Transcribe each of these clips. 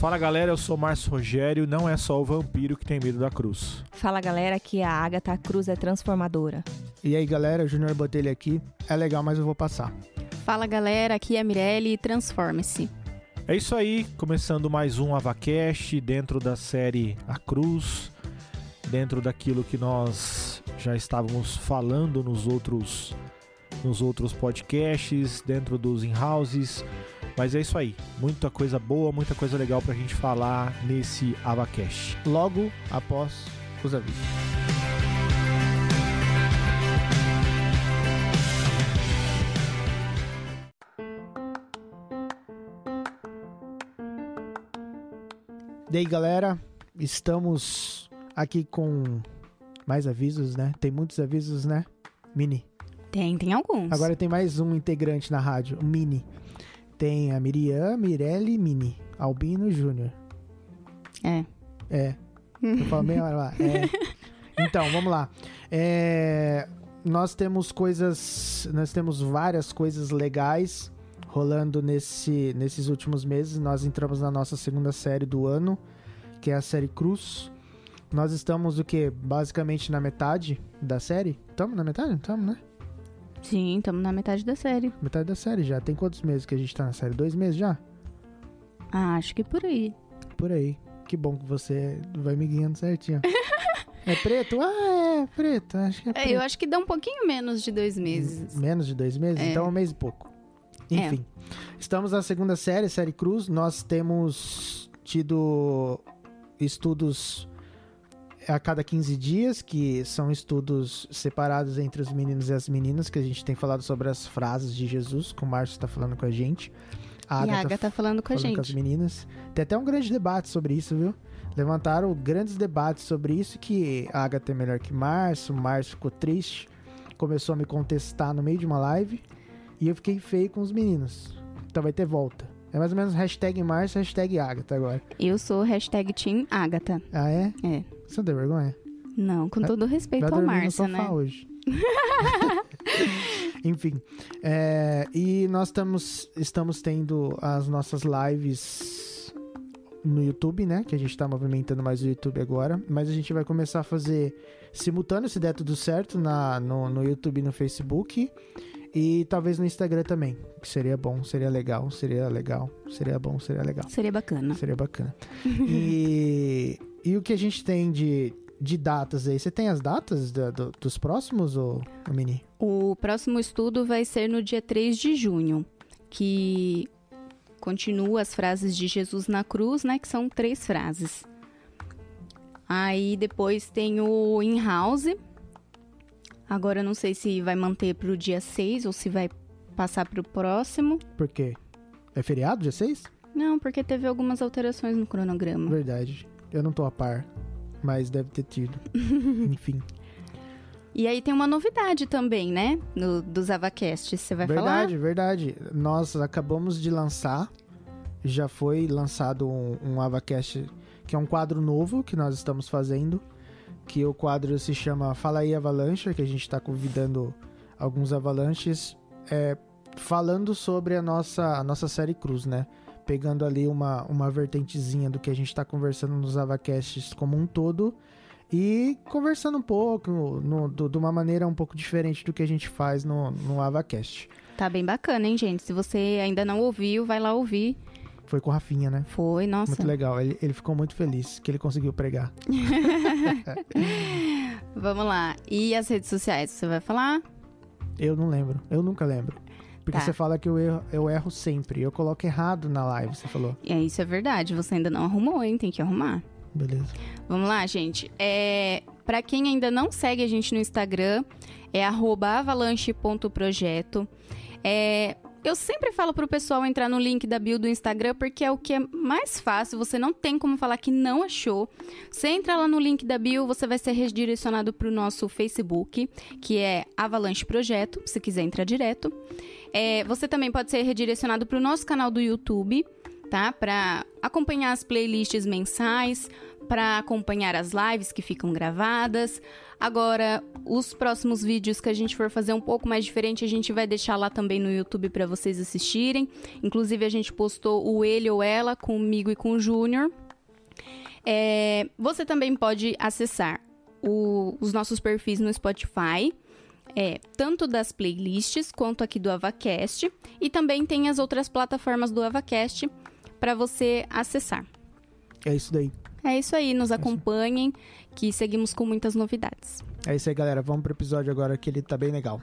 Fala galera, eu sou Márcio Rogério. Não é só o vampiro que tem medo da cruz. Fala galera, aqui é a Agatha, a cruz é transformadora. E aí galera, Júnior Botelho aqui. É legal, mas eu vou passar. Fala galera, aqui é a Mirelle Transforme-se. É isso aí, começando mais um Avacast dentro da série A Cruz, dentro daquilo que nós já estávamos falando nos outros nos outros podcasts, dentro dos in-houses. Mas é isso aí, muita coisa boa, muita coisa legal pra gente falar nesse Avacast. Logo após os avisos. E aí galera, estamos aqui com mais avisos, né? Tem muitos avisos, né? Mini. Tem, tem alguns. Agora tem mais um integrante na rádio, o Mini. Tem a Miriam, Mirelle, Mini, Albino Júnior. É. É. Eu falo meia hora lá. É. Então, vamos lá. É, nós temos coisas, nós temos várias coisas legais rolando nesse, nesses últimos meses. Nós entramos na nossa segunda série do ano, que é a série Cruz. Nós estamos o que? Basicamente na metade da série? Estamos na metade? Estamos, né? Sim, estamos na metade da série. Metade da série já. Tem quantos meses que a gente tá na série? Dois meses já? Ah, acho que por aí. Por aí. Que bom que você vai me guiando certinho. é preto? Ah, é preto. Acho que é É, preto. eu acho que dá um pouquinho menos de dois meses. Menos de dois meses? É. Então um mês e pouco. Enfim. Estamos na segunda série, série Cruz. Nós temos tido estudos a cada 15 dias, que são estudos separados entre os meninos e as meninas, que a gente tem falado sobre as frases de Jesus, que o Márcio está falando com a gente. e a Agatha tá falando com a falando com as gente. meninas. Tem até um grande debate sobre isso, viu? Levantaram grandes debates sobre isso, que a Agatha é melhor que Márcio, o Márcio ficou triste, começou a me contestar no meio de uma live, e eu fiquei feio com os meninos. Então vai ter volta. É mais ou menos hashtag Márcio, hashtag Agatha agora. Eu sou hashtag Team Agatha. Ah, é? É. Você não tem vergonha? Não, com todo respeito Vai ao dormir no Márcio, sofá né? hoje. Enfim, é, e nós estamos, estamos tendo as nossas lives no YouTube, né? Que a gente tá movimentando mais o YouTube agora. Mas a gente vai começar a fazer simultâneo, se der tudo certo, na, no, no YouTube e no Facebook. E talvez no Instagram também. Que seria bom, seria legal, seria legal, seria bom, seria legal. Seria bacana. Seria bacana. e, e o que a gente tem de, de datas aí? Você tem as datas da- do- dos próximos, ô, ô Mini? O próximo estudo vai ser no dia 3 de junho, que continua as frases de Jesus na cruz, né? Que são três frases. Aí depois tem o in-house. Agora eu não sei se vai manter pro dia 6 ou se vai passar pro próximo. Por quê? É feriado, dia 6? Não, porque teve algumas alterações no cronograma. Verdade. Eu não tô a par, mas deve ter tido. Enfim. E aí tem uma novidade também, né? No, dos Avacasts. Você vai verdade, falar? verdade. Nós acabamos de lançar, já foi lançado um, um AvaCast, que é um quadro novo que nós estamos fazendo, que o quadro se chama Fala aí Avalanche, que a gente está convidando alguns avalanches, é, falando sobre a nossa, a nossa série Cruz, né? Pegando ali uma, uma vertentezinha do que a gente está conversando nos AvaCasts como um todo e conversando um pouco no, do- de uma maneira um pouco diferente do que a gente faz no, no AvaCast. Tá bem bacana, hein, gente? Se você ainda não ouviu, vai lá ouvir. Foi com o Rafinha, né? Foi, nossa. Muito legal. Ele, ele ficou muito feliz que ele conseguiu pregar. Vamos lá. E as redes sociais, você vai falar? Eu não lembro. Eu nunca lembro. Porque Tá. você fala que eu erro, eu erro sempre. Eu coloco errado na live, você falou. É, isso é verdade. Você ainda não arrumou, hein? Tem que arrumar. Beleza. Vamos lá, gente. É, para quem ainda não segue a gente no Instagram, é avalanche.projeto. É, eu sempre falo pro pessoal entrar no link da bio do Instagram, porque é o que é mais fácil, você não tem como falar que não achou. Você entra lá no link da bio, você vai ser redirecionado pro nosso Facebook, que é Avalanche Projeto, se quiser entrar direto. É, você também pode ser redirecionado pro nosso canal do YouTube, tá? Para acompanhar as playlists mensais, para acompanhar as lives que ficam gravadas. Agora, os próximos vídeos que a gente for fazer um pouco mais diferente, a gente vai deixar lá também no YouTube para vocês assistirem. Inclusive, a gente postou o ele ou ela comigo e com o Júnior. É, você também pode acessar o, os nossos perfis no Spotify. É, tanto das playlists quanto aqui do Avacast. E também tem as outras plataformas do Avacast para você acessar. É isso daí. É isso aí, nos acompanhem, que seguimos com muitas novidades. É isso aí, galera. Vamos pro episódio agora que ele tá bem legal.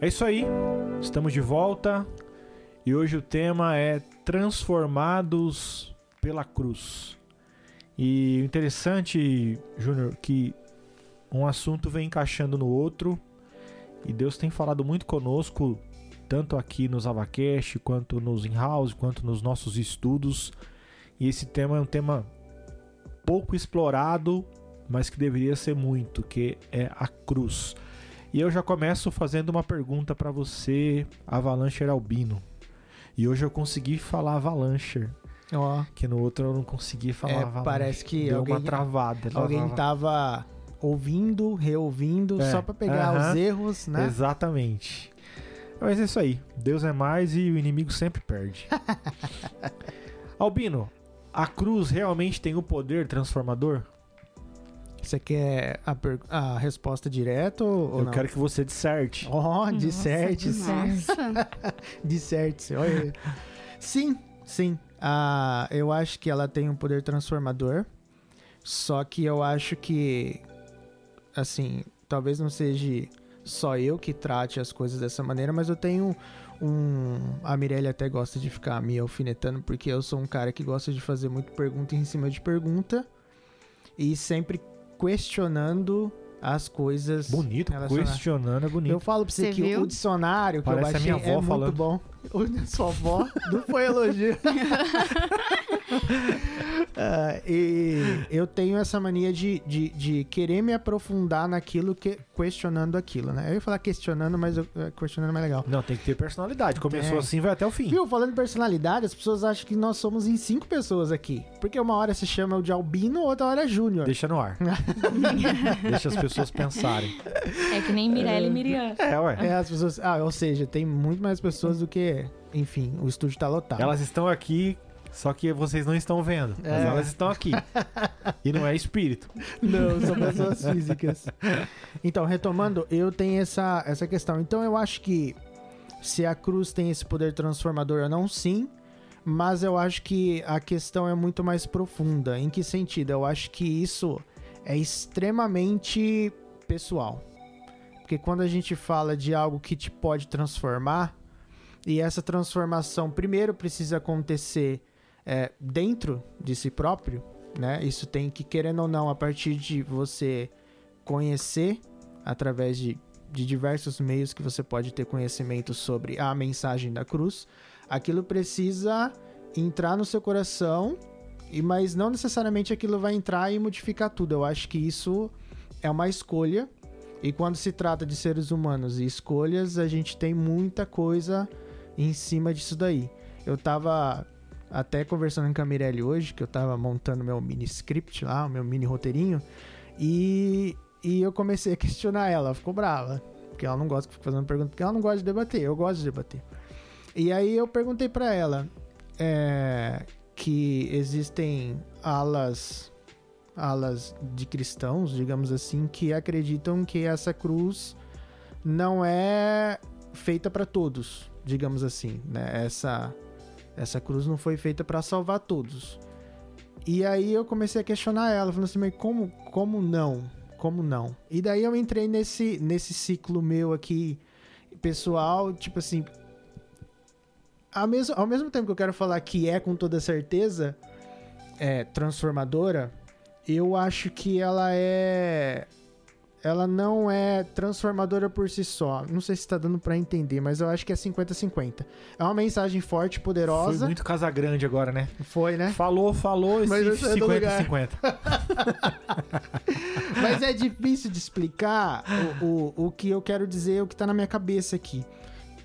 É isso aí, estamos de volta e hoje o tema é Transformados pela Cruz. E interessante, Júnior, que um assunto vem encaixando no outro e Deus tem falado muito conosco, tanto aqui nos Avacast, quanto nos in-house, quanto nos nossos estudos. E esse tema é um tema pouco explorado, mas que deveria ser muito, que é a cruz. E eu já começo fazendo uma pergunta para você, Avalancher Albino. E hoje eu consegui falar Avalancher, Ó, que no outro eu não consegui falar É, parece que Deu alguém- uma travada. alguém tava ouvindo, reouvindo, É, só pra pegar os erros, né? Exatamente. Mas é isso aí. Deus é mais e o inimigo sempre perde. Albino, a cruz realmente tem o poder transformador? Você quer a, per- a resposta direta ou, ou eu não? quero que você disserte. Ó, disserte, sim. Disserte, olha. Sim, sim. Eu acho que ela tem um poder transformador. Só que eu acho que, assim, talvez não seja só eu que trate as coisas dessa maneira, mas eu tenho um. A Mirelle até gosta de ficar me alfinetando, porque eu sou um cara que gosta de fazer muito pergunta em cima de pergunta e sempre questionando as coisas. Bonito, questionando é bonito. Eu falo pra você, Você que viu? o dicionário que Parece a eu baixei minha avó é falando. muito bom. O sua avó não foi elogio. Ah, e eu tenho essa mania de, de, de querer me aprofundar naquilo que questionando aquilo, né? Eu ia falar questionando, mas eu, eh, questionando é mais legal. Não, tem que ter personalidade. Começou Tem. assim, vai até o fim. Viu, falando de personalidade, as pessoas acham que nós somos em cinco pessoas aqui. Porque uma hora se chama o de Albino, outra hora é Júnior. Deixa no ar. Deixa as pessoas pensarem. É que nem Mirelle e Miriam. É, ué. É, as pessoas. Ah, ou seja, tem muito mais pessoas do que. Enfim, o estúdio tá lotado. Elas estão aqui, só que vocês não estão vendo. Mas É. elas estão aqui. E não é espírito. Não, são pessoas físicas. Então, retomando, eu tenho essa, essa questão. Então, eu acho que se a cruz tem esse poder transformador ou não, sim. Mas eu acho que a questão é muito mais profunda. Em que sentido? Eu acho que isso é extremamente pessoal. Porque quando a gente fala de algo que te pode transformar, e essa transformação primeiro precisa acontecer é, dentro de si próprio, né? Isso tem que, querendo ou não, a partir de você conhecer através de, de diversos meios que você pode ter conhecimento sobre a mensagem da cruz, aquilo precisa entrar no seu coração, e mas não necessariamente aquilo vai entrar e modificar tudo. Eu acho que isso é uma escolha. E quando se trata de seres humanos e escolhas, a gente tem muita coisa em cima disso daí. Eu tava até conversando com a Mirelle hoje, que eu tava montando meu mini script lá, o meu mini roteirinho, e, e eu comecei a questionar ela, ela ficou brava, porque ela não gosta que eu fazendo pergunta, porque ela não gosta de debater, eu gosto de debater. E aí eu perguntei pra ela é, que existem alas alas de cristãos, digamos assim, que acreditam que essa cruz não é feita para todos, digamos assim, né? Essa essa cruz não foi feita para salvar todos. E aí eu comecei a questionar ela, falando assim, como como não? Como não? E daí eu entrei nesse nesse ciclo meu aqui pessoal, tipo assim, ao mesmo, ao mesmo tempo que eu quero falar que é com toda certeza é, transformadora, eu acho que ela é ela não é transformadora por si só. Não sei se tá dando pra entender, mas eu acho que é 50-50. É uma mensagem forte, Foi poderosa. muito Casa Grande agora, né? Foi, né? Falou, falou, Mas esse eu sei do lugar. 50-50. Mas é difícil de explicar o, o, o que eu quero dizer, o que tá na minha cabeça aqui.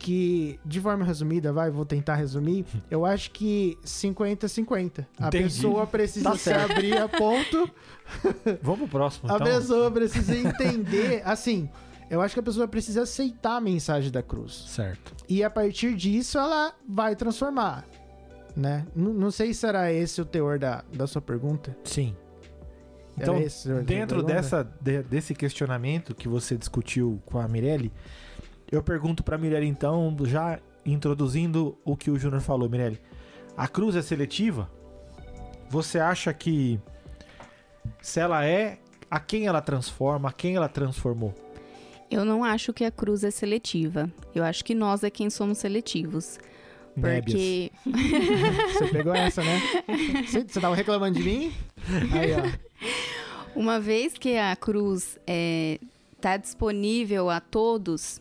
Que, de forma resumida, vai, vou tentar resumir. Eu acho que 50-50. A Entendi. pessoa precisa Tá se certo. abrir a ponto. Vamos pro próximo, A então. pessoa precisa entender. Assim, eu acho que a pessoa precisa aceitar a mensagem da cruz. Certo. E a partir disso, ela vai transformar. Né? N- não sei se era esse o teor da, da sua pergunta. Sim. Era Então, dentro dessa, de- desse questionamento que você discutiu com a Mirelle, eu pergunto pra Mirelle, então, já introduzindo o que o Júnior falou, Mirelle. A cruz é seletiva? Você acha que se ela é, a quem ela transforma, a quem ela transformou? Eu não acho que a cruz é seletiva. Eu acho que nós é quem somos seletivos. Porque Você pegou essa, né? Você, você tava reclamando de mim? Aí, ó. uma vez que a cruz está disponível a todos,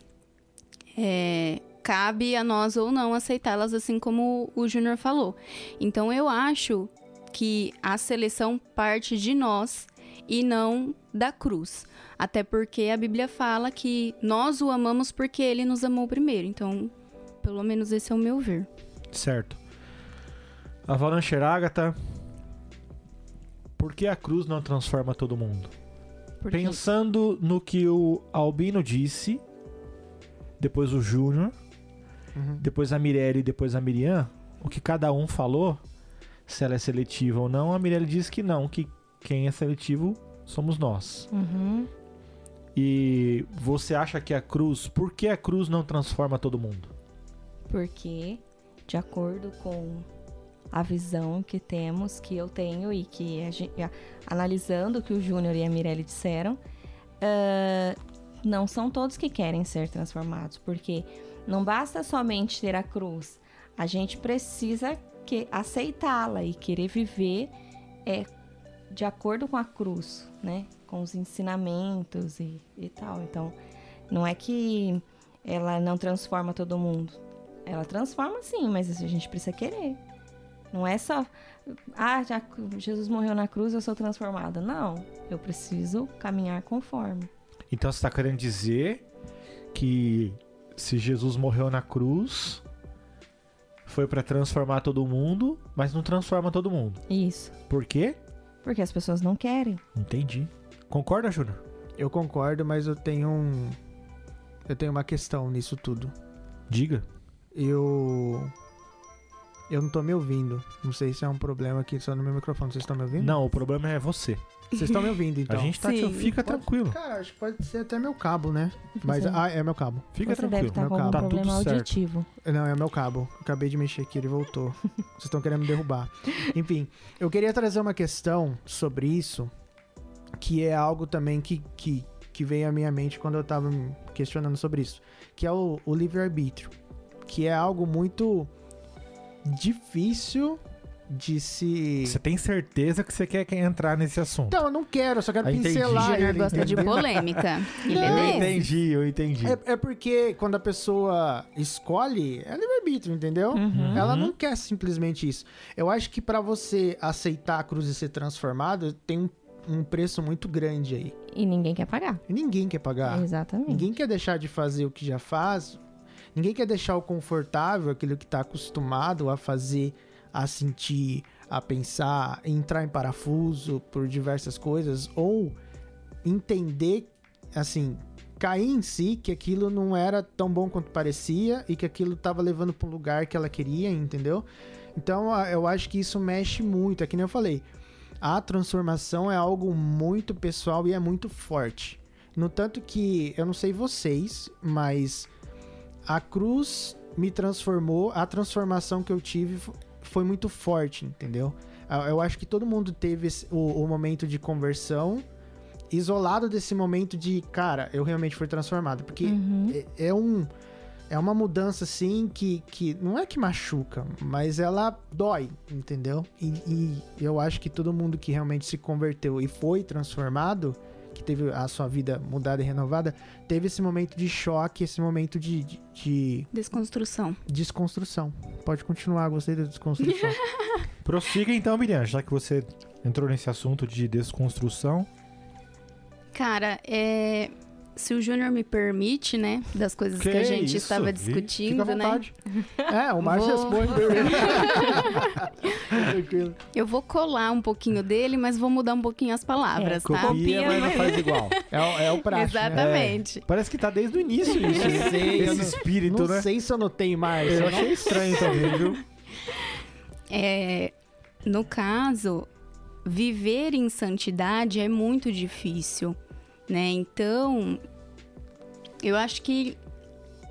é, cabe a nós ou não aceitá-las, assim como o Júnior falou. Então eu acho que a seleção parte de nós e não da cruz. Até porque a Bíblia fala que nós o amamos porque ele nos amou primeiro. Então, pelo menos esse é o meu ver. Certo. Avalanche Agatha. Por que a cruz não transforma todo mundo? Pensando no que o Albino disse, depois o Júnior, Uhum. depois a Mirelle e depois a Miriam, o que cada um falou, se ela é seletiva ou não, a Mirelle disse que não, que quem é seletivo somos nós. Uhum. E você acha que a cruz, por que a cruz não transforma todo mundo? Porque, de acordo com a visão que temos, que eu tenho e que a analisando o que o Júnior e a Mirelle disseram, ah, não são todos que querem ser transformados, porque não basta somente ter a cruz, a gente precisa que aceitá-la e querer viver é, de acordo com a cruz, né? Com os ensinamentos e, e tal. Então, não é que ela não transforma todo mundo. Ela transforma sim, mas a gente precisa querer. Não é só, ah, já Jesus morreu na cruz, eu sou transformada. Não, eu preciso caminhar conforme. Então você está querendo dizer que se Jesus morreu na cruz, foi para transformar todo mundo, mas não transforma todo mundo. Isso. Por quê? Porque as pessoas não querem. Entendi. Concorda, Júnior? Eu concordo, mas eu tenho um. Eu tenho uma questão nisso tudo. Diga. Eu. Eu não tô me ouvindo. Não sei se é um problema aqui só no meu microfone. Vocês estão me ouvindo? Não, o problema é você. Vocês estão me ouvindo, então. a gente tá aqui, fica Pode- tranquilo. Cara, acho que pode ser até meu cabo, né? Mas. Ah, é meu cabo. Fica Você deve tranquilo. estar meu com algum cabo. Tá tudo problema certo. auditivo. Não, é meu cabo. Acabei de mexer aqui, ele voltou. Vocês estão querendo me derrubar. Enfim, eu queria trazer uma questão sobre isso, que é algo também que, que, que veio à minha mente quando eu tava me questionando sobre isso, que é o, o livre-arbítrio, que é algo muito difícil de se... Você tem certeza que você quer entrar nesse assunto? Então, eu não quero, eu só quero Ah, pincelar ele, gosta de polêmica. Ele Não, é eu entendi, eu entendi. É, é porque quando a pessoa escolhe, é livre-arbítrio, entendeu? Uhum. Ela não quer simplesmente isso. Eu acho que pra você aceitar a cruz e ser transformado, tem um, um preço muito grande aí. E ninguém quer pagar. E ninguém quer pagar. Exatamente. Ninguém quer deixar de fazer o que já faz. Ninguém quer deixar o confortável, aquilo que tá acostumado a fazer, a sentir, a pensar, entrar em parafuso por diversas coisas, ou entender, assim, cair em si que aquilo não era tão bom quanto parecia e que aquilo tava levando para um lugar que ela queria, entendeu? Então eu acho que isso mexe muito, é que nem eu falei. A transformação é algo muito pessoal e é muito forte. No tanto que, eu não sei vocês, mas a cruz me transformou, a transformação que eu tive fo- foi muito forte, entendeu? Eu acho que todo mundo teve esse- o, o momento de conversão, isolado desse momento de, cara, eu realmente fui transformado. Porque Uhum. é, é um. É uma mudança, assim, que, que não é que machuca, mas ela dói, entendeu? E, e eu acho que todo mundo que realmente se converteu e foi transformado que teve a sua vida mudada e renovada, teve esse momento de choque, esse momento de, de, de Desconstrução. desconstrução. Pode continuar, gostei da desconstrução. Prossiga então, Miriam, já que você entrou nesse assunto de desconstrução. Cara, é. Se o Júnior me permite, né? Das coisas que, a gente isso? estava discutindo, Fica à né? vontade. é, o Márcio Vou- responde. Tranquilo. Eu vou colar um pouquinho dele, mas vou mudar um pouquinho as palavras, É, tá? Copia, mas não faz igual. É, o- é o prático, né? Exatamente. Parece que tá desde o início isso. Eu sei, Esse não- espírito, Não né? sei se eu notei mais. Eu Eu achei estranho também, viu? É, no caso, viver em santidade é muito difícil, né? Então, eu acho que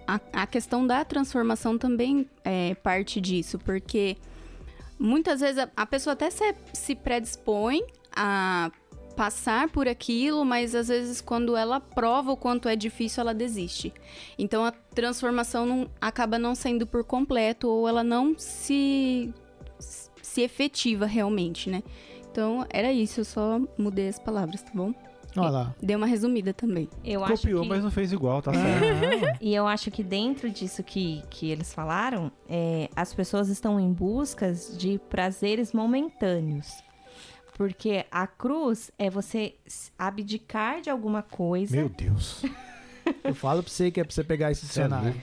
a, a questão da transformação também é parte disso, porque muitas vezes a, a pessoa até se, se predispõe a passar por aquilo, mas às vezes quando ela prova o quanto é difícil, ela desiste. Então a transformação não- acaba não sendo por completo ou ela não se se efetiva realmente, né? Então era isso, eu só mudei as palavras, tá bom? Olha lá. Dei uma resumida também. Eu acho Copiou, que... mas não fez igual, tá certo. Ah, E eu acho que dentro disso que, que eles falaram, é, as pessoas estão em busca de prazeres momentâneos. Porque a cruz é você abdicar de alguma coisa. Meu Deus. Eu falo pra você que é pra você pegar esse Você é dicionário.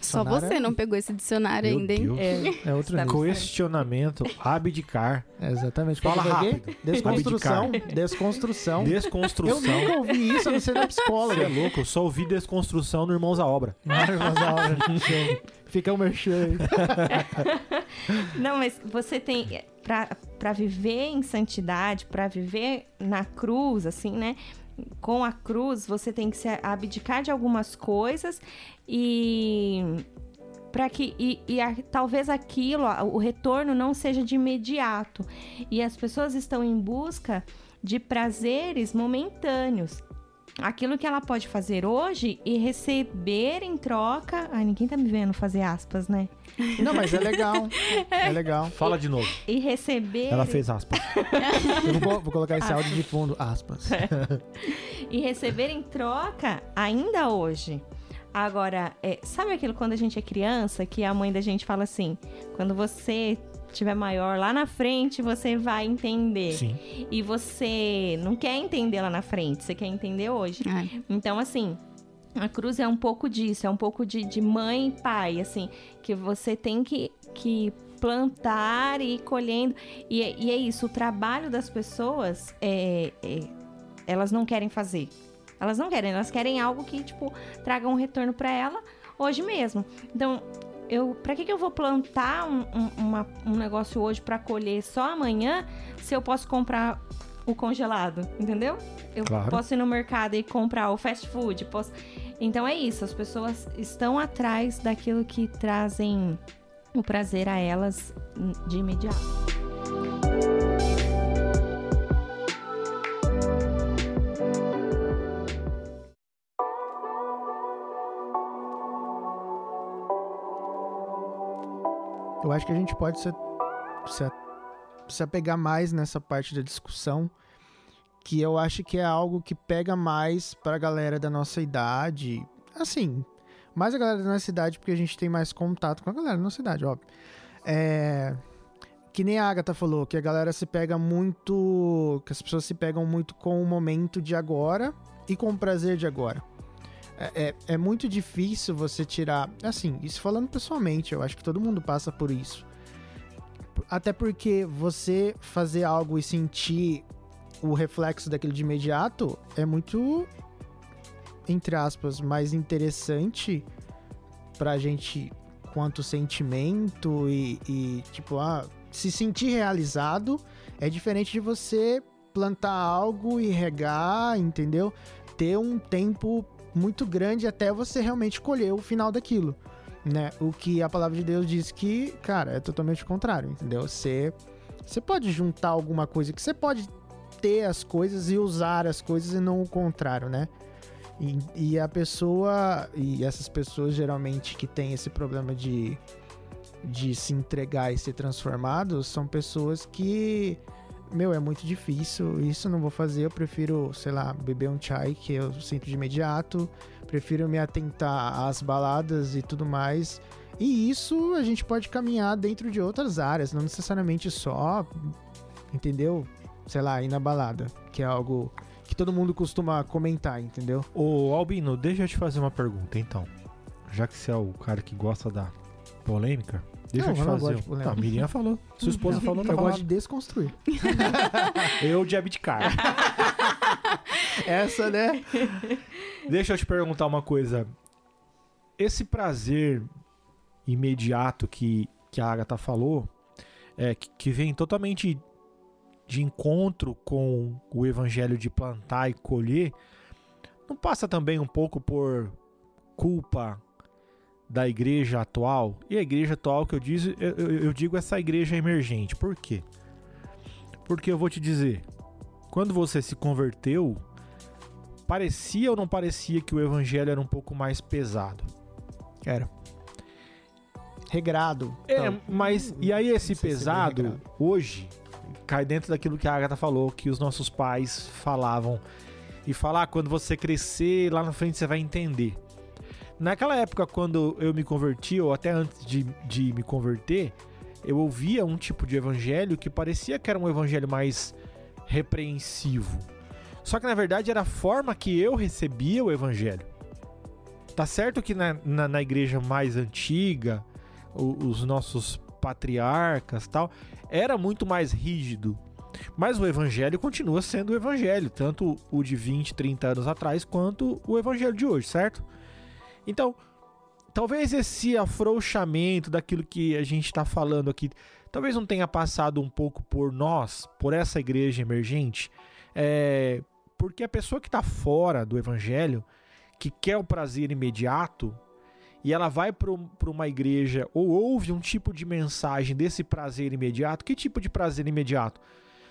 Só você não pegou esse dicionário Meu ainda, hein? Deus. É, É outro Tá nível. Questionamento, abdicar, É, exatamente. Fala rápido. Desconstrução. Desconstrução. Eu desconstrução. nunca ouvi isso, a não ser da Você é psicóloga. louco? Eu só ouvi desconstrução no Irmãos à Obra. Mas a hora. Fica o merchan aí. Não, mas você tem pra para viver em santidade, pra viver na cruz, assim, né? Com a cruz, você tem que se abdicar de algumas coisas e para que e, e a- talvez aquilo, o retorno não seja de imediato. E as pessoas estão em busca de prazeres momentâneos. Aquilo que ela pode fazer hoje e receber em troca. Ai, ninguém tá me vendo fazer aspas, né? Não, mas é legal. É legal. Fala de novo. E receber. Ela fez aspas. Eu vou, vou colocar esse áudio de fundo, aspas. e receber em troca ainda hoje. Agora, é, sabe aquilo quando a gente é criança, que a mãe da gente fala assim: quando você tiver maior lá na frente, você vai entender. Sim. E você não quer entender lá na frente, você quer entender hoje. Ai, Então, assim, a cruz é um pouco disso, é um pouco de, de mãe e pai, assim, que você tem que, que plantar e ir colhendo. E, é- e é isso, o trabalho das pessoas, é, é- elas não querem fazer. Elas não querem, elas querem algo que, tipo, traga um retorno pra ela hoje mesmo. Então, eu, pra que, que eu vou plantar um, um- uma- um negócio hoje pra colher só amanhã se eu posso comprar o congelado, entendeu? Eu Claro. posso ir no mercado e comprar o fast food, posso... Então é isso, as pessoas estão atrás daquilo que trazem o prazer a elas de imediato. Eu acho que a gente pode se, se, se apegar mais nessa parte da discussão, que eu acho que é algo que pega mais pra galera da nossa idade. Assim, mais a galera da nossa idade, porque a gente tem mais contato com a galera da nossa idade, óbvio. É. Que nem a Agatha falou, que a galera se pega muito. Que as pessoas se pegam muito com o momento de agora e com o prazer de agora. É, é, é muito difícil você tirar. Assim, isso falando pessoalmente, eu acho que todo mundo passa por isso. Até porque você fazer algo e sentir o reflexo daquilo de imediato é muito, entre aspas, mais interessante pra gente quanto sentimento e, e, tipo, ah, se sentir realizado é diferente de você plantar algo e regar, entendeu? Ter um tempo muito grande até você realmente colher o final daquilo, né? O que a palavra de Deus diz que, cara, é totalmente o contrário, entendeu? Você, você pode juntar alguma coisa, que você pode ter as coisas e usar as coisas e não o contrário, né? E, e a pessoa, e essas pessoas geralmente que têm esse problema de, de se entregar e ser transformados, são pessoas que meu, é muito difícil, isso não vou fazer, eu prefiro, sei lá, beber um chai que eu sinto de imediato, prefiro me atentar às baladas e tudo mais. E isso a gente pode caminhar dentro de outras áreas, não necessariamente só, entendeu? Sei lá, ir na balada, que é algo que todo mundo costuma comentar, entendeu? Ô, Albino, deixa eu te fazer uma pergunta, então. Já que você é o cara que gosta da polêmica, deixa Não, eu te eu não fazer. gosto de. Tá, a Miriam falou. Sua esposa falou, tá eu gosto de desconstruir. Eu de abdicar. Essa, né? Deixa eu te perguntar uma coisa. Esse prazer imediato que, que a Agatha falou, é, que, que vem totalmente de encontro com o evangelho de plantar e colher, não passa também um pouco por culpa da igreja atual? E a igreja atual que eu, diz, eu, eu- digo essa igreja emergente. Por quê? Porque eu vou te dizer, quando você se converteu, parecia ou não parecia que o evangelho era um pouco mais pesado? Era. Regrado. É, Então, mas e aí esse é pesado hoje cai dentro daquilo que a Agatha falou, que os nossos pais falavam e falar quando você crescer lá na frente você vai entender. Naquela época quando eu me converti ou até antes de, de me converter, eu ouvia um tipo de evangelho que parecia que era um evangelho mais repreensivo. Só que na verdade era a forma que eu recebia o evangelho. Tá certo que na, na, na igreja mais antiga, o- os nossos patriarcas tal, era muito mais rígido. Mas o evangelho continua sendo o evangelho, tanto o de 20, 30 anos atrás, quanto o evangelho de hoje, certo? Então, talvez esse afrouxamento daquilo que a gente está falando aqui, talvez não tenha passado um pouco por nós, por essa igreja emergente, é, porque a pessoa que está fora do evangelho, que quer o prazer imediato, e ela vai para uma igreja ou ouve um tipo de mensagem desse prazer imediato, que tipo de prazer imediato?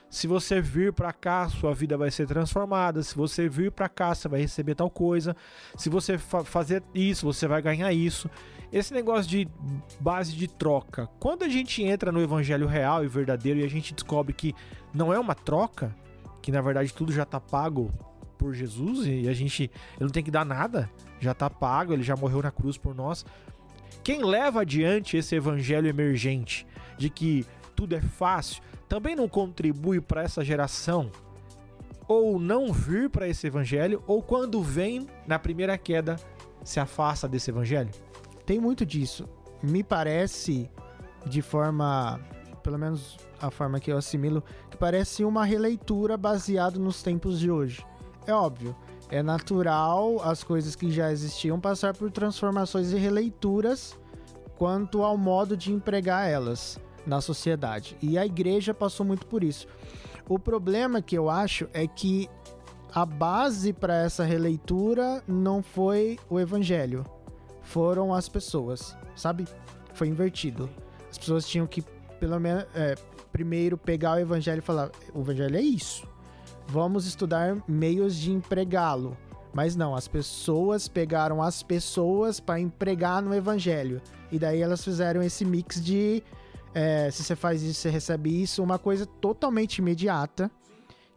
Se você vir para cá, sua vida vai ser transformada. Se você vir para cá, você vai receber tal coisa. Se você fa fazer isso, você vai ganhar isso. Esse negócio de base de troca. Quando a gente entra no evangelho real e verdadeiro e a gente descobre que não é uma troca, que na verdade tudo já tá pago por Jesus e a gente ele não tem que dar nada, já tá pago, ele já morreu na cruz por nós. Quem leva adiante esse evangelho emergente de que tudo é fácil, também não contribui para essa geração ou não vir para esse evangelho ou quando vem na primeira queda se afasta desse evangelho? Tem muito disso. Me parece, de forma, pelo menos a forma que eu assimilo, que parece uma releitura baseada nos tempos de hoje. É óbvio, é natural as coisas que já existiam passar por transformações e releituras quanto ao modo de empregar elas na sociedade. E a igreja passou muito por isso. O problema que eu acho é que a base para essa releitura não foi o evangelho, foram as pessoas, sabe? Foi invertido. As pessoas tinham que, pelo menos, é, primeiro pegar o evangelho e falar: o evangelho é isso. Vamos estudar meios de empregá-lo. Mas não, as pessoas pegaram as pessoas para empregar no evangelho. E daí elas fizeram esse mix de é, se você faz isso, você recebe isso, uma coisa totalmente imediata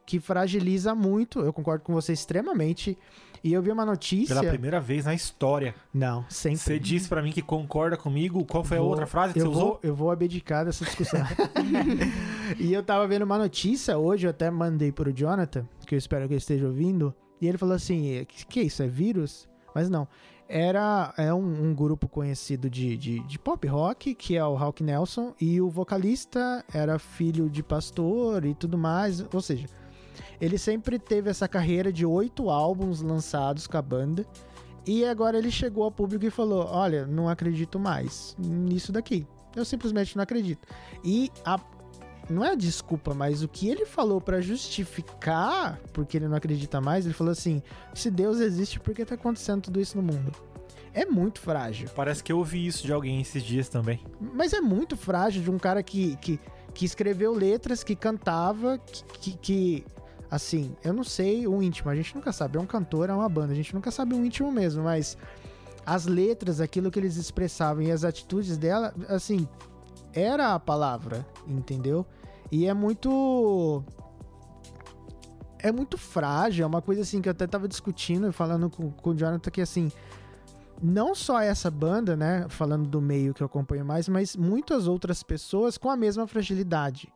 que fragiliza muito. Eu concordo com você extremamente. E eu vi uma notícia. Pela primeira vez na história. Não, sempre. Você disse para mim que concorda comigo. Qual foi a Vou- outra frase que eu você vou, usou? Eu vou abdicar dessa discussão. e eu tava vendo uma notícia hoje, eu até mandei pro Jonathan, que eu espero que ele esteja ouvindo, e ele falou assim: que, que isso? É vírus? Mas não. Era é um, um grupo conhecido de, de, de pop rock, que é o Hawk Nelson, e o vocalista era filho de pastor e tudo mais. Ou seja, ele sempre teve essa carreira de oito álbuns lançados com a banda. E agora ele chegou ao público e falou: Olha, não acredito mais nisso daqui. Eu simplesmente não acredito. E a, não é a desculpa, mas o que ele falou pra justificar porque ele não acredita mais, ele falou assim: se Deus existe, por que tá acontecendo tudo isso no mundo? É muito frágil. Parece que eu ouvi isso de alguém esses dias também. Mas é muito frágil de um cara que, que, que escreveu letras, que cantava, que, que, que, Assim, eu não sei o íntimo, a gente nunca sabe. É um cantor, é uma banda, a gente nunca sabe o íntimo mesmo, mas as letras, aquilo que eles expressavam e as atitudes dela, assim, era a palavra, entendeu? E é muito. É muito frágil, é uma coisa assim que eu até tava discutindo e falando com, com o Jonathan que assim. Não só essa banda, né? Falando do meio que eu acompanho mais, mas muitas outras pessoas com a mesma fragilidade.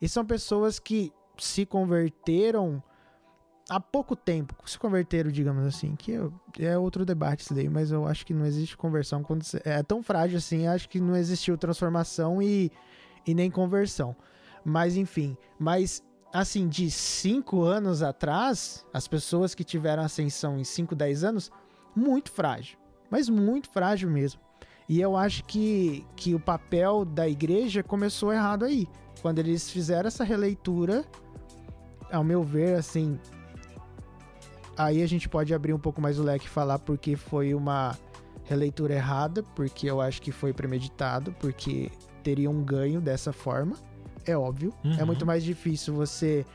E são pessoas que se converteram há pouco tempo, se converteram, digamos assim, que é outro debate isso daí, mas eu acho que não existe conversão quando é tão frágil assim, acho que não existiu transformação e, e nem conversão. Mas enfim, mas assim, de 5 anos atrás, as pessoas que tiveram ascensão em 5, 10 anos, muito frágil, mas muito frágil mesmo. E eu acho que, que o papel da igreja começou errado aí. Quando eles fizeram essa releitura, ao meu ver, assim, aí a gente pode abrir um pouco mais o leque e falar porque foi uma releitura errada, porque eu acho que foi premeditado, porque teria um ganho dessa forma. É óbvio. É uhum. É muito mais difícil você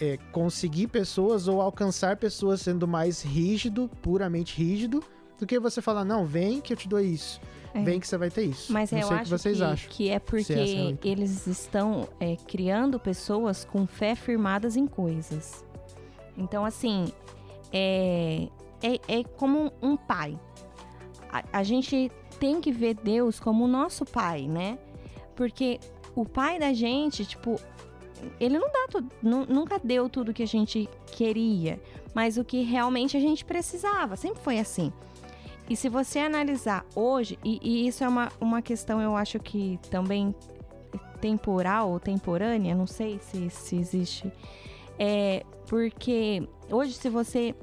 é, conseguir pessoas ou alcançar pessoas sendo mais rígido, puramente rígido, do que você falar, não, vem que eu te dou isso. É. Vem que você vai ter isso. Mas não eu sei acho que, vocês que, acham, que é porque é eles estão é, criando pessoas com fé firmadas em coisas. Então, assim, é, é, é como um pai. A, a gente tem que ver Deus como o nosso pai, né? Porque o pai da gente, tipo, ele não dá tudo, nunca deu tudo que a gente queria, mas o que realmente a gente precisava, sempre foi assim. E se você analisar hoje, e, e isso é uma, uma questão, eu acho que também temporal ou temporânea, não sei se, se existe, é porque hoje, se você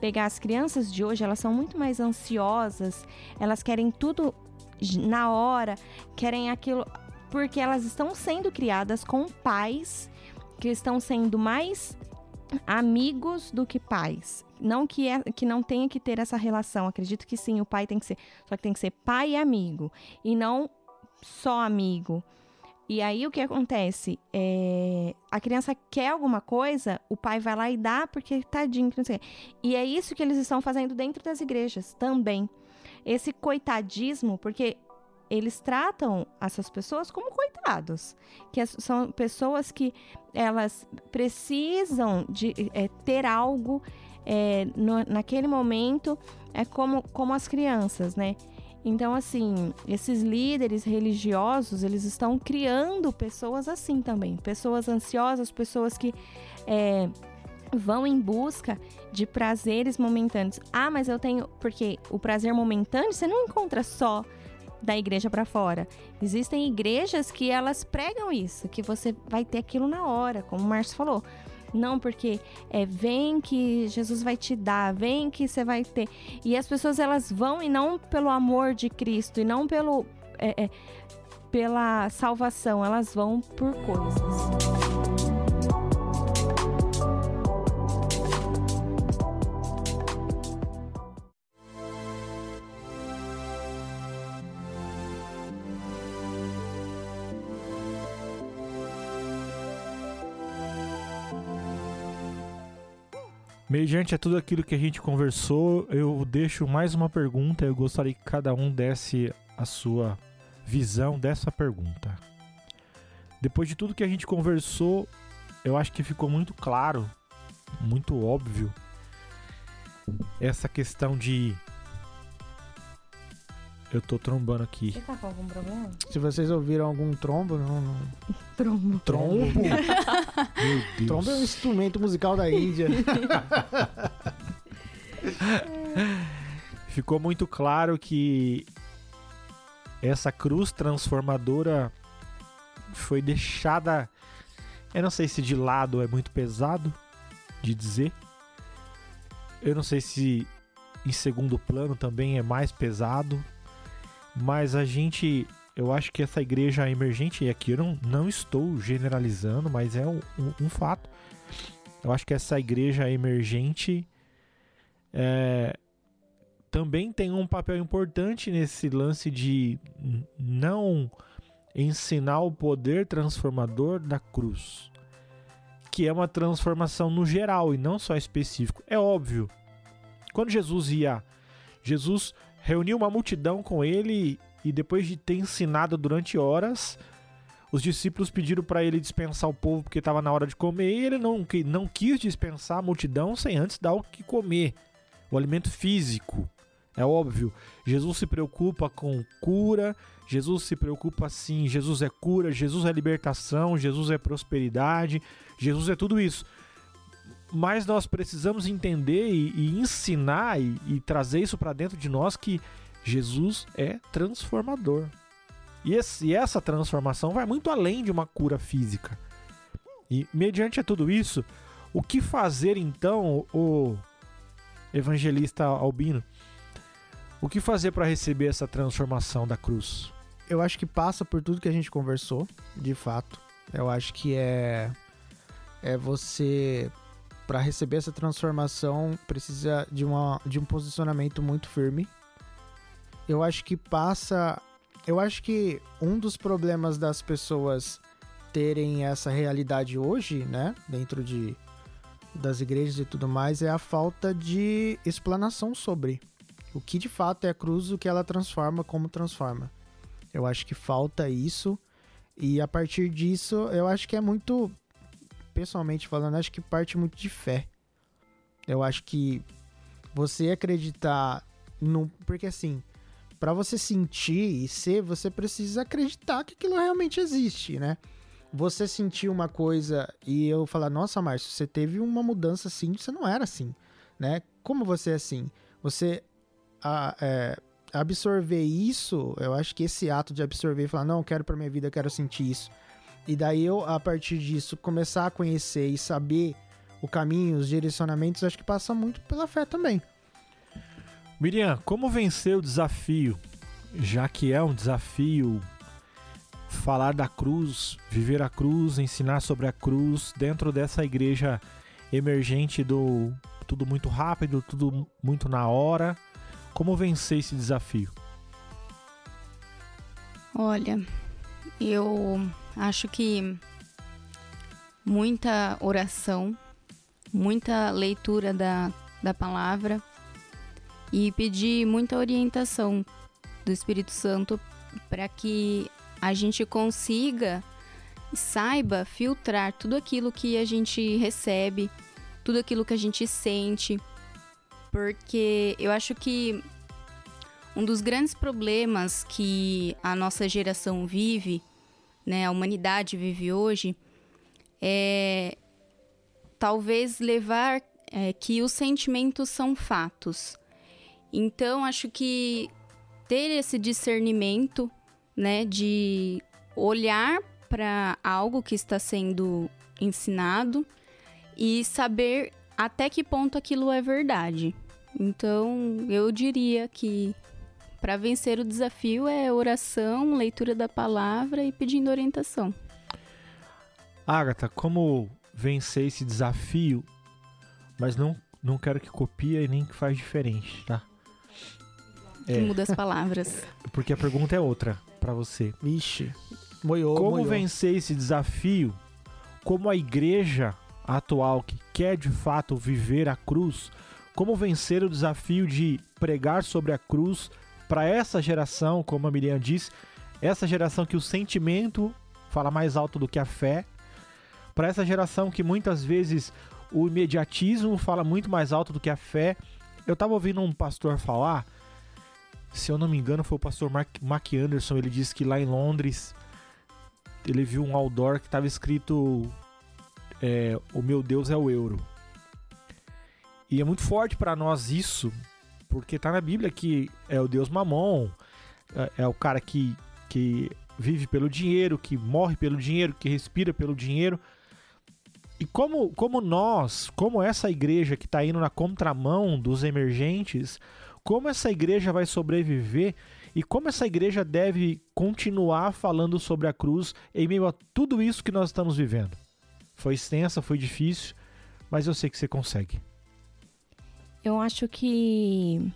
pegar as crianças de hoje, elas são muito mais ansiosas, elas querem tudo na hora, querem aquilo. Porque elas estão sendo criadas com pais que estão sendo mais amigos do que pais. Não que, é, que não tenha que ter essa relação. Acredito que sim, o pai tem que ser. Só que tem que ser pai e amigo. E não só amigo. E aí o que acontece? É, a criança quer alguma coisa, o pai vai lá e dá porque tadinho, não sei. E é isso que eles estão fazendo dentro das igrejas também. Esse coitadismo, porque eles tratam essas pessoas como coitados, que são pessoas que elas precisam de é, ter algo é, no, naquele momento, é como, como as crianças, né? Então, assim, esses líderes religiosos, eles estão criando pessoas assim também. Pessoas ansiosas, pessoas que é, vão em busca de prazeres momentâneos. Ah, mas eu tenho... Porque o prazer momentâneo você não encontra só da igreja para fora. Existem igrejas que elas pregam isso, que você vai ter aquilo na hora, como o Márcio falou. Não, porque é vem que Jesus vai te dar, vem que você vai ter. E as pessoas elas vão e não pelo amor de Cristo e não pelo é, é, pela salvação, elas vão por coisas. Mediante a tudo aquilo que a gente conversou, eu deixo mais uma pergunta. Eu gostaria que cada um desse a sua visão dessa pergunta. Depois de tudo que a gente conversou, eu acho que ficou muito claro, muito óbvio, essa questão de eu tô trombando aqui. Você tá com algum problema? Se vocês ouviram algum trombo, não. não... Trombo. Trombo? Meu Deus. Trombo é um instrumento musical da Índia. Ficou muito claro que essa cruz transformadora foi deixada. Eu não sei se de lado é muito pesado de dizer. Eu não sei se em segundo plano também é mais pesado. Mas a gente, eu acho que essa igreja emergente, e aqui eu não, não estou generalizando, mas é um, um, um fato. Eu acho que essa igreja emergente é, também tem um papel importante nesse lance de não ensinar o poder transformador da cruz, que é uma transformação no geral e não só específico. É óbvio. Quando Jesus ia, Jesus reuniu uma multidão com ele e depois de ter ensinado durante horas, os discípulos pediram para ele dispensar o povo porque estava na hora de comer e ele não, não quis dispensar a multidão sem antes dar o que comer, o alimento físico. É óbvio, Jesus se preocupa com cura, Jesus se preocupa sim, Jesus é cura, Jesus é libertação, Jesus é prosperidade, Jesus é tudo isso. Mas nós precisamos entender e, e ensinar e, e trazer isso para dentro de nós que Jesus é transformador. E, esse, e essa transformação vai muito além de uma cura física. E mediante a tudo isso, o que fazer então, o evangelista Albino? O que fazer para receber essa transformação da cruz? Eu acho que passa por tudo que a gente conversou, de fato. Eu acho que é é você para receber essa transformação precisa de, uma, de um posicionamento muito firme. Eu acho que passa. Eu acho que um dos problemas das pessoas terem essa realidade hoje, né, dentro de das igrejas e tudo mais, é a falta de explanação sobre o que de fato é a cruz, o que ela transforma, como transforma. Eu acho que falta isso e a partir disso, eu acho que é muito pessoalmente falando, acho que parte muito de fé. Eu acho que você acreditar no. Porque assim, para você sentir e ser, você precisa acreditar que aquilo realmente existe, né? Você sentir uma coisa e eu falar, nossa, Márcio, você teve uma mudança assim, você não era assim, né? Como você é assim? Você a, é, absorver isso, eu acho que esse ato de absorver e falar, não, quero para minha vida, quero sentir isso e daí eu, a partir disso, começar a conhecer e saber o caminho, os direcionamentos, acho que passa muito pela fé também. Miriam, como vencer o desafio? Já que é um desafio falar da cruz, viver a cruz, ensinar sobre a cruz dentro dessa igreja emergente do tudo muito rápido, tudo muito na hora. Como vencer esse desafio? Olha, eu Acho que muita oração, muita leitura da, da palavra e pedir muita orientação do Espírito Santo para que a gente consiga saiba filtrar tudo aquilo que a gente recebe, tudo aquilo que a gente sente, porque eu acho que um dos grandes problemas que a nossa geração vive né, a humanidade vive hoje, é talvez levar é, que os sentimentos são fatos. Então, acho que ter esse discernimento, né, de olhar para algo que está sendo ensinado e saber até que ponto aquilo é verdade. Então, eu diria que para vencer o desafio é oração, leitura da palavra e pedindo orientação. Agatha, como vencer esse desafio, mas não, não quero que copie e nem que faz diferente, tá? É. Muda as palavras. Porque a pergunta é outra para você. Vixe. Moiou, como moiou. vencer esse desafio? Como a igreja atual que quer de fato viver a cruz, como vencer o desafio de pregar sobre a cruz para essa geração, como a Miriam disse, essa geração que o sentimento fala mais alto do que a fé, para essa geração que muitas vezes o imediatismo fala muito mais alto do que a fé. Eu estava ouvindo um pastor falar, se eu não me engano, foi o pastor Mark, Mark Anderson. Ele disse que lá em Londres ele viu um outdoor que estava escrito: é, O meu Deus é o euro. E é muito forte para nós isso, porque tá na Bíblia que é o Deus Mamon, é, é o cara que, que vive pelo dinheiro, que morre pelo dinheiro, que respira pelo dinheiro. E como, como nós, como essa igreja que está indo na contramão dos emergentes, como essa igreja vai sobreviver e como essa igreja deve continuar falando sobre a cruz em meio a tudo isso que nós estamos vivendo? Foi extensa, foi difícil, mas eu sei que você consegue. Eu acho que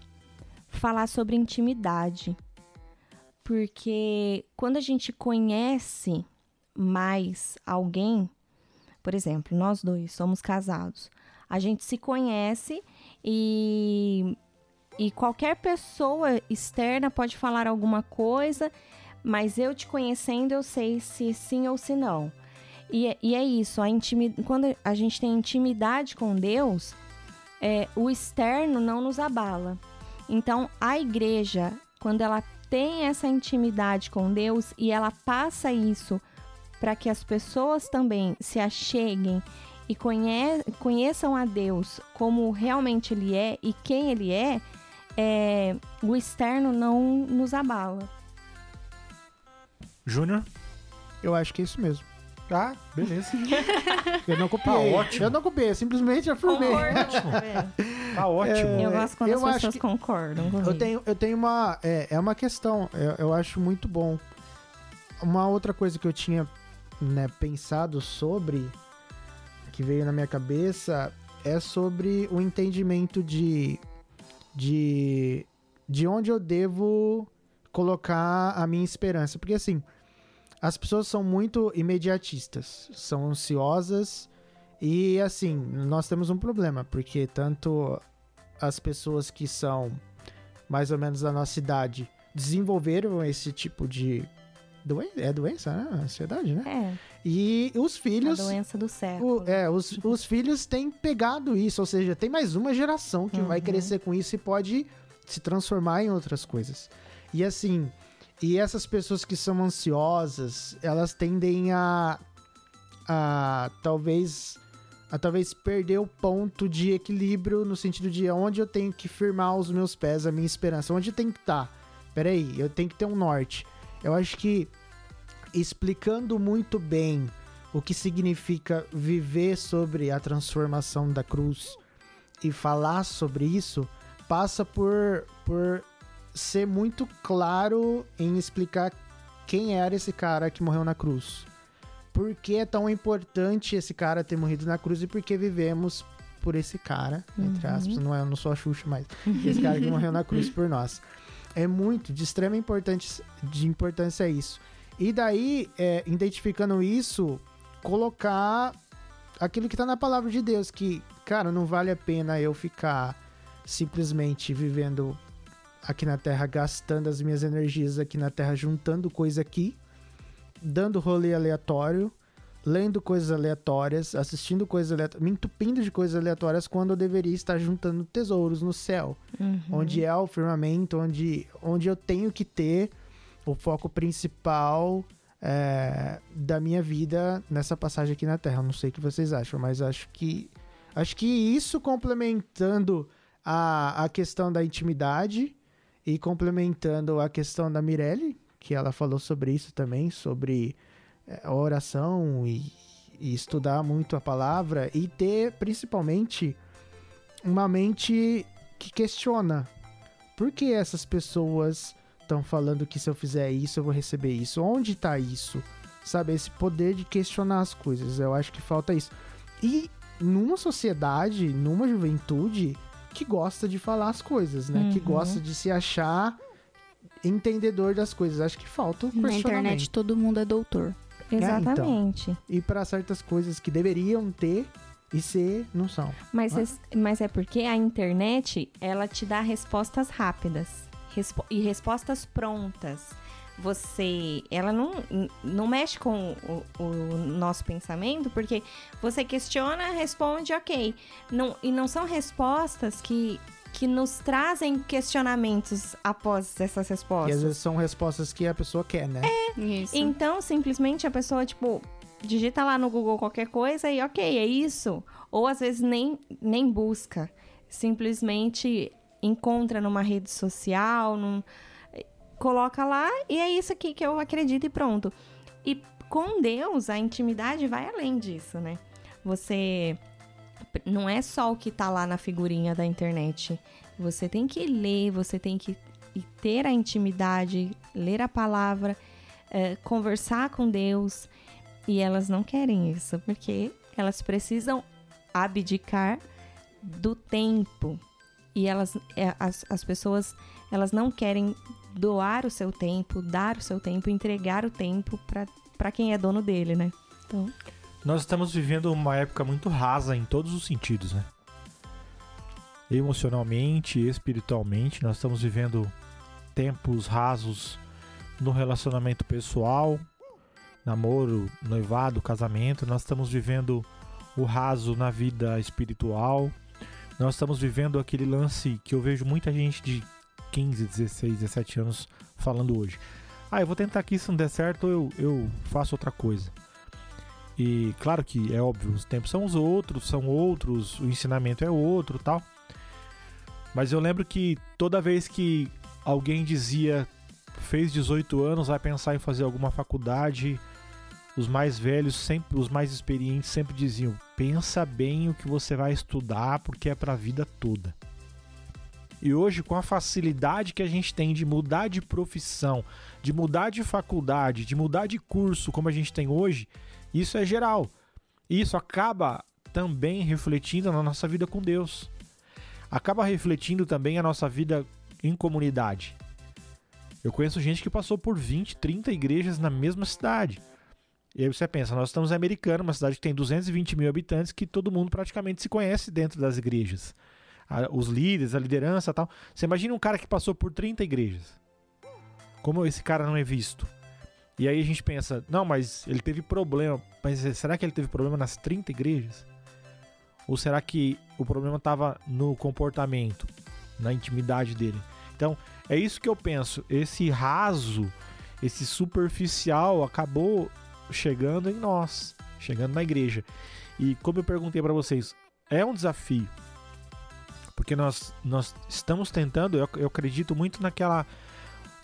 falar sobre intimidade. Porque quando a gente conhece mais alguém, por exemplo, nós dois somos casados, a gente se conhece e, e qualquer pessoa externa pode falar alguma coisa, mas eu te conhecendo, eu sei se sim ou se não. E, é- e é isso, a intimi- quando a gente tem intimidade com Deus, é, o externo não nos abala. Então, a igreja, quando ela tem essa intimidade com Deus e ela passa isso para que as pessoas também se acheguem e conhe- conheçam a Deus como realmente Ele é e quem Ele é, é, o externo não nos abala. Júnior? Eu acho que é isso mesmo. Ah, beleza. Eu não copiei. Tá ótimo. Eu não copiei, eu simplesmente afirmei. Tá ótimo. Eu gosto quando eu as acho pessoas que- concordam comigo. Eu tenho, eu tenho uma. É, é uma questão, eu, eu acho muito bom. Uma outra coisa que eu tinha né, pensado sobre, que veio na minha cabeça, é sobre o entendimento de. de. de onde eu devo colocar a minha esperança. Porque assim, as pessoas são muito imediatistas, são ansiosas. E assim, nós temos um problema, porque tanto as pessoas que são mais ou menos da nossa idade desenvolveram esse tipo de doença, é doença, né? Ansiedade, né? É, E os a filhos, doença do século. o- é, os, os filhos têm pegado isso, ou seja, tem mais uma geração que vai Uhum. crescer com isso e pode se transformar em outras coisas. E assim, e essas pessoas que são ansiosas, elas tendem a, a talvez a talvez perder o ponto de equilíbrio no sentido de onde eu tenho que firmar os meus pés, a minha esperança, onde tem que estar. Peraí, eu tenho que ter um norte. Eu acho que explicando muito bem o que significa viver sobre a transformação da cruz e falar sobre isso passa por, por ser muito claro em explicar quem era esse cara que morreu na cruz. Por que é tão importante esse cara ter morrido na cruz e por que vivemos por esse cara, entre Uhum. aspas, não é, não sou a Xuxa, mas esse cara que morreu na cruz por nós. É muito, de extrema importância, de importância isso. E daí, é, identificando isso, colocar aquilo que tá na palavra de Deus, que, cara, não vale a pena eu ficar simplesmente vivendo aqui na Terra, gastando as minhas energias aqui na Terra, juntando coisa aqui, dando rolê aleatório, lendo coisas aleatórias, assistindo coisas aleatórias, me entupindo de coisas aleatórias quando eu deveria estar juntando tesouros no céu Uhum. onde é o firmamento, onde, onde eu tenho que ter o foco principal é, da minha vida nessa passagem aqui na Terra. Eu não sei o que vocês acham, mas acho que acho que isso complementando a, a questão da intimidade e complementando a questão da Mirelle, que ela falou sobre isso também, sobre é, oração e, e estudar muito a palavra e ter principalmente uma mente que questiona por que essas pessoas estão falando que se eu fizer isso eu vou receber isso. Onde tá isso? Sabe, esse poder de questionar as coisas. Eu acho que falta isso. E numa sociedade, numa juventude que gosta de falar as coisas, né? Que Uhum. gosta de se achar entendedor das coisas. Acho que falta o Na internet todo mundo é doutor. Exatamente. E para certas coisas que deveriam ter e ser, não são. Mas, Ah. es- mas é porque a internet, ela te dá respostas rápidas respo- e respostas prontas. Você, ela não, não mexe com o, o nosso pensamento, porque você questiona, responde, ok. Não, e não são respostas que, que nos trazem questionamentos após essas E às respostas. vezes são respostas que a pessoa quer, né? Isso. Então, simplesmente a pessoa, tipo, digita lá no Google qualquer coisa e ok, é isso. Ou às vezes nem, nem busca. Simplesmente encontra numa rede social, num- coloca lá e é isso aqui que eu acredito e pronto. E com Deus, a intimidade vai além disso, né? Você. Não é só o que tá lá na figurinha da internet. Você tem que ler, você tem que ter a intimidade, ler a palavra, eh, conversar com Deus. E elas não querem isso, porque elas precisam abdicar do tempo. E elas, é, as, as pessoas, elas não querem doar o seu tempo, dar o seu tempo, entregar o tempo para quem é dono dele, né? Então, Nós estamos vivendo uma época muito rasa em todos os sentidos, né? Emocionalmente, espiritualmente, nós estamos vivendo tempos rasos no relacionamento pessoal, namoro, noivado, casamento, nós estamos vivendo o raso na vida espiritual. Nós estamos vivendo aquele lance que eu vejo muita gente de 15, 16, 17 anos falando hoje. Ah, eu vou tentar aqui, se não der certo, eu, eu faço outra coisa. E claro que é óbvio, os tempos são os outros, são outros, o ensinamento é outro tal. Mas eu lembro que toda vez que alguém dizia fez 18 anos, vai pensar em fazer alguma faculdade, os mais velhos, sempre os mais experientes sempre diziam: "Pensa bem o que você vai estudar, porque é para a vida toda". E hoje, com a facilidade que a gente tem de mudar de profissão, de mudar de faculdade, de mudar de curso, como a gente tem hoje, isso é geral. Isso acaba também refletindo na nossa vida com Deus. Acaba refletindo também a nossa vida em comunidade. Eu conheço gente que passou por 20, 30 igrejas na mesma cidade. E aí você pensa, nós estamos em Americana, uma cidade que tem 220 mil habitantes, que todo mundo praticamente se conhece dentro das igrejas a, os líderes, a liderança tal. Você imagina um cara que passou por 30 igrejas. Como esse cara não é visto? E aí a gente pensa, não, mas ele teve problema. Mas será que ele teve problema nas 30 igrejas? Ou será que o problema estava no comportamento, na intimidade dele? Então, é isso que eu penso. Esse raso, esse superficial acabou chegando em nós, chegando na igreja. E como eu perguntei para vocês, é um desafio porque nós, nós estamos tentando, eu, eu acredito muito naquela,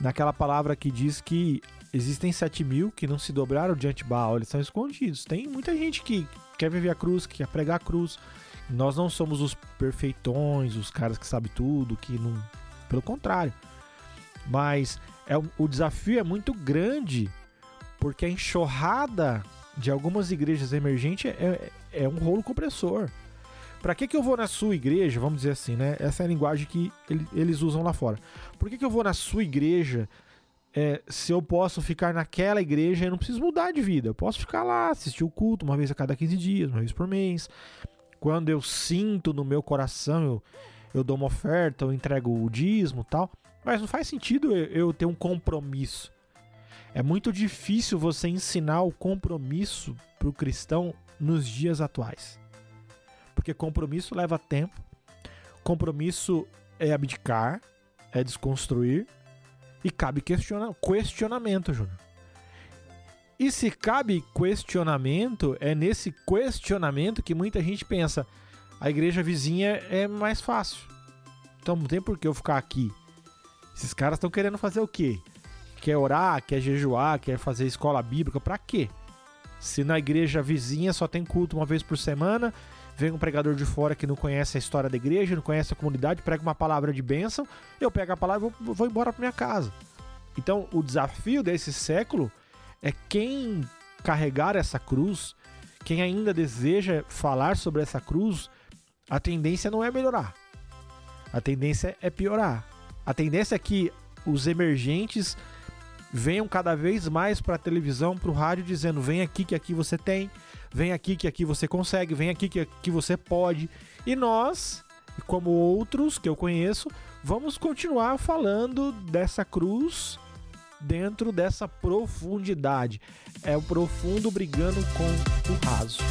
naquela palavra que diz que existem 7 mil que não se dobraram diante de Baal, eles estão escondidos. Tem muita gente que quer viver a cruz, que quer pregar a cruz. Nós não somos os perfeitões, os caras que sabem tudo, que não. Pelo contrário. Mas é, o desafio é muito grande, porque a enxurrada de algumas igrejas emergentes é, é um rolo compressor. Para que, que eu vou na sua igreja? Vamos dizer assim, né? Essa é a linguagem que eles usam lá fora. Por que, que eu vou na sua igreja é, se eu posso ficar naquela igreja e não preciso mudar de vida? Eu posso ficar lá, assistir o culto uma vez a cada 15 dias, uma vez por mês. Quando eu sinto no meu coração, eu, eu dou uma oferta, eu entrego o dízimo tal. Mas não faz sentido eu, eu ter um compromisso. É muito difícil você ensinar o compromisso para o cristão nos dias atuais. Porque compromisso leva tempo. Compromisso é abdicar, é desconstruir. E cabe questiona questionamento, Júnior. E se cabe questionamento, é nesse questionamento que muita gente pensa: a igreja vizinha é mais fácil. Então não tem por que eu ficar aqui. Esses caras estão querendo fazer o quê? Quer orar, quer jejuar, quer fazer escola bíblica, para quê? Se na igreja vizinha só tem culto uma vez por semana vem um pregador de fora que não conhece a história da igreja, não conhece a comunidade, prega uma palavra de bênção, eu pego a palavra e vou, vou embora para minha casa. Então, o desafio desse século é quem carregar essa cruz, quem ainda deseja falar sobre essa cruz, a tendência não é melhorar. A tendência é piorar. A tendência é que os emergentes venham cada vez mais para a televisão, para o rádio, dizendo: vem aqui que aqui você tem, vem aqui que aqui você consegue, vem aqui que aqui você pode. E nós, como outros que eu conheço, vamos continuar falando dessa cruz dentro dessa profundidade. É o profundo brigando com o raso.